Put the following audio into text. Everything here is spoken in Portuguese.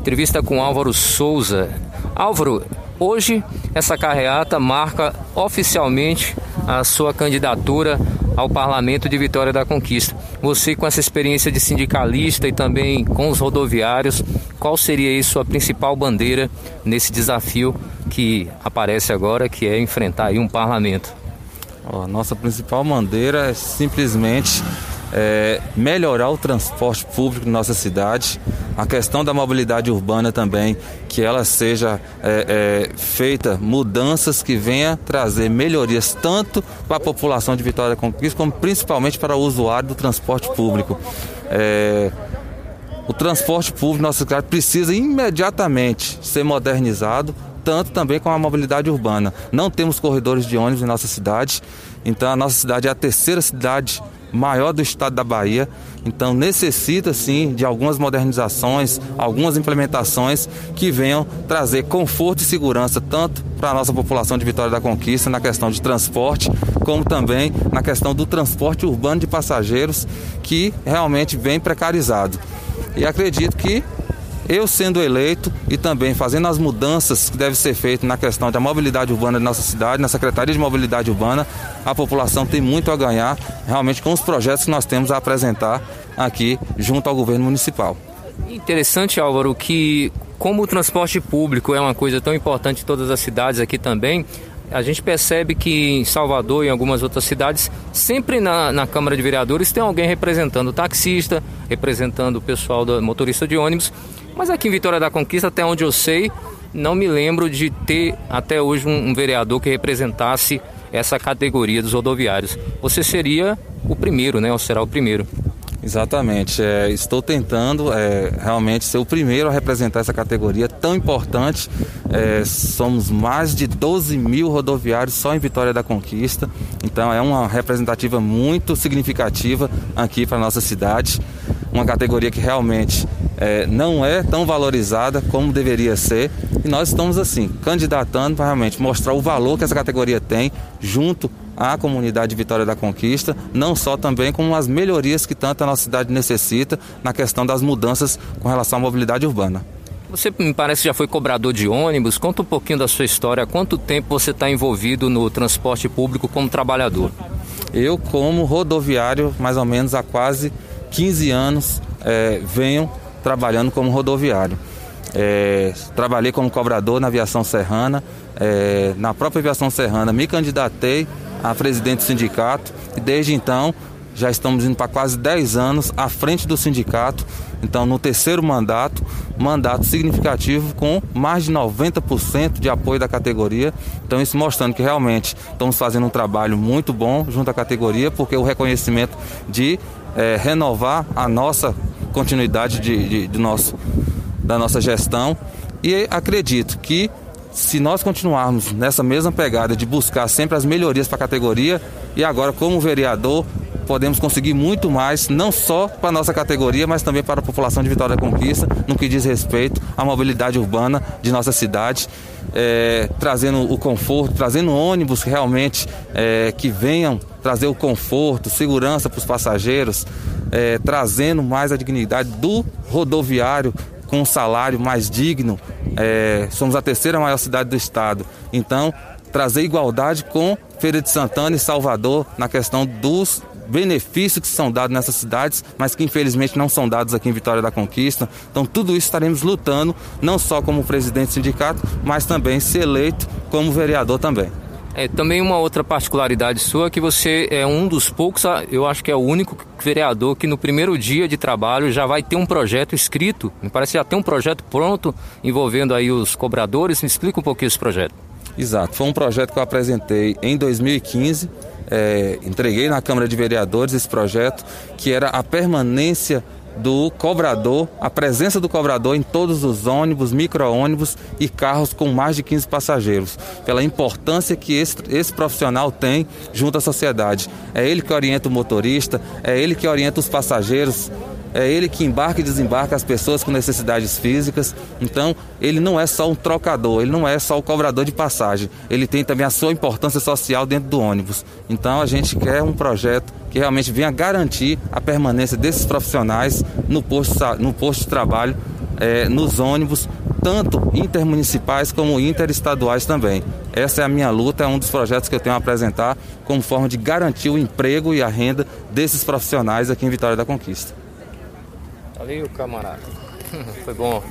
Entrevista com Álvaro Souza. Álvaro, hoje essa carreata marca oficialmente a sua candidatura ao Parlamento de Vitória da Conquista. Você, com essa experiência de sindicalista e também com os rodoviários, qual seria aí sua principal bandeira nesse desafio que aparece agora, que é enfrentar aí um parlamento? nossa principal bandeira é simplesmente é, melhorar o transporte público na nossa cidade, a questão da mobilidade urbana também, que ela seja é, é, feita mudanças que venha trazer melhorias tanto para a população de Vitória da Conquista, como principalmente para o usuário do transporte público. É, o transporte público nossa cidade precisa imediatamente ser modernizado, tanto também com a mobilidade urbana. Não temos corredores de ônibus em nossa cidade, então a nossa cidade é a terceira cidade maior do estado da Bahia. Então necessita sim de algumas modernizações, algumas implementações que venham trazer conforto e segurança tanto para a nossa população de Vitória da Conquista na questão de transporte, como também na questão do transporte urbano de passageiros, que realmente vem precarizado. E acredito que eu sendo eleito e também fazendo as mudanças que devem ser feitas na questão da mobilidade urbana de nossa cidade, na Secretaria de Mobilidade Urbana, a população tem muito a ganhar realmente com os projetos que nós temos a apresentar aqui junto ao governo municipal. Interessante, Álvaro, que como o transporte público é uma coisa tão importante em todas as cidades aqui também, a gente percebe que em Salvador e em algumas outras cidades, sempre na, na Câmara de Vereadores tem alguém representando o taxista, representando o pessoal do motorista de ônibus. Mas aqui em Vitória da Conquista, até onde eu sei, não me lembro de ter até hoje um, um vereador que representasse essa categoria dos rodoviários. Você seria o primeiro, né? Ou será o primeiro? Exatamente. É, estou tentando é, realmente ser o primeiro a representar essa categoria tão importante. É, somos mais de 12 mil rodoviários só em Vitória da Conquista. Então é uma representativa muito significativa aqui para a nossa cidade. Uma categoria que realmente é, não é tão valorizada como deveria ser. E nós estamos assim, candidatando para realmente mostrar o valor que essa categoria tem junto à comunidade de Vitória da Conquista, não só também como as melhorias que tanto a nossa cidade necessita na questão das mudanças com relação à mobilidade urbana. Você me parece já foi cobrador de ônibus. Conta um pouquinho da sua história. Há quanto tempo você está envolvido no transporte público como trabalhador? Eu, como rodoviário, mais ou menos há quase 15 anos, é, venho trabalhando como rodoviário. É, trabalhei como cobrador na aviação serrana. É, na própria aviação serrana me candidatei a presidente do sindicato e desde então já estamos indo para quase 10 anos à frente do sindicato. Então, no terceiro mandato, mandato significativo com mais de 90% de apoio da categoria. Então, isso mostrando que realmente estamos fazendo um trabalho muito bom junto à categoria, porque o reconhecimento de é, renovar a nossa continuidade de, de, de nosso, da nossa gestão. E acredito que se nós continuarmos nessa mesma pegada de buscar sempre as melhorias para a categoria e agora como vereador podemos conseguir muito mais, não só para a nossa categoria, mas também para a população de Vitória da Conquista, no que diz respeito à mobilidade urbana de nossa cidade, é, trazendo o conforto, trazendo ônibus realmente é, que venham trazer o conforto, segurança para os passageiros, é, trazendo mais a dignidade do rodoviário com um salário mais digno. É, somos a terceira maior cidade do estado. Então, trazer igualdade com Feira de Santana e Salvador na questão dos benefícios que são dados nessas cidades, mas que infelizmente não são dados aqui em Vitória da Conquista. Então, tudo isso estaremos lutando, não só como presidente do sindicato, mas também ser eleito como vereador também. É, também uma outra particularidade sua é que você é um dos poucos, ah, eu acho que é o único vereador que no primeiro dia de trabalho já vai ter um projeto escrito. Me parece que já tem um projeto pronto envolvendo aí os cobradores. Me explica um pouquinho esse projeto. Exato, foi um projeto que eu apresentei em 2015. É, entreguei na Câmara de Vereadores esse projeto, que era a permanência do cobrador, a presença do cobrador em todos os ônibus, micro-ônibus e carros com mais de 15 passageiros, pela importância que esse, esse profissional tem junto à sociedade. É ele que orienta o motorista, é ele que orienta os passageiros é ele que embarca e desembarca as pessoas com necessidades físicas. Então, ele não é só um trocador, ele não é só o cobrador de passagem, ele tem também a sua importância social dentro do ônibus. Então, a gente quer um projeto que realmente venha garantir a permanência desses profissionais no posto, no posto de trabalho é, nos ônibus, tanto intermunicipais como interestaduais também. Essa é a minha luta, é um dos projetos que eu tenho a apresentar como forma de garantir o emprego e a renda desses profissionais aqui em Vitória da Conquista. Valeu, camarada. Foi bom.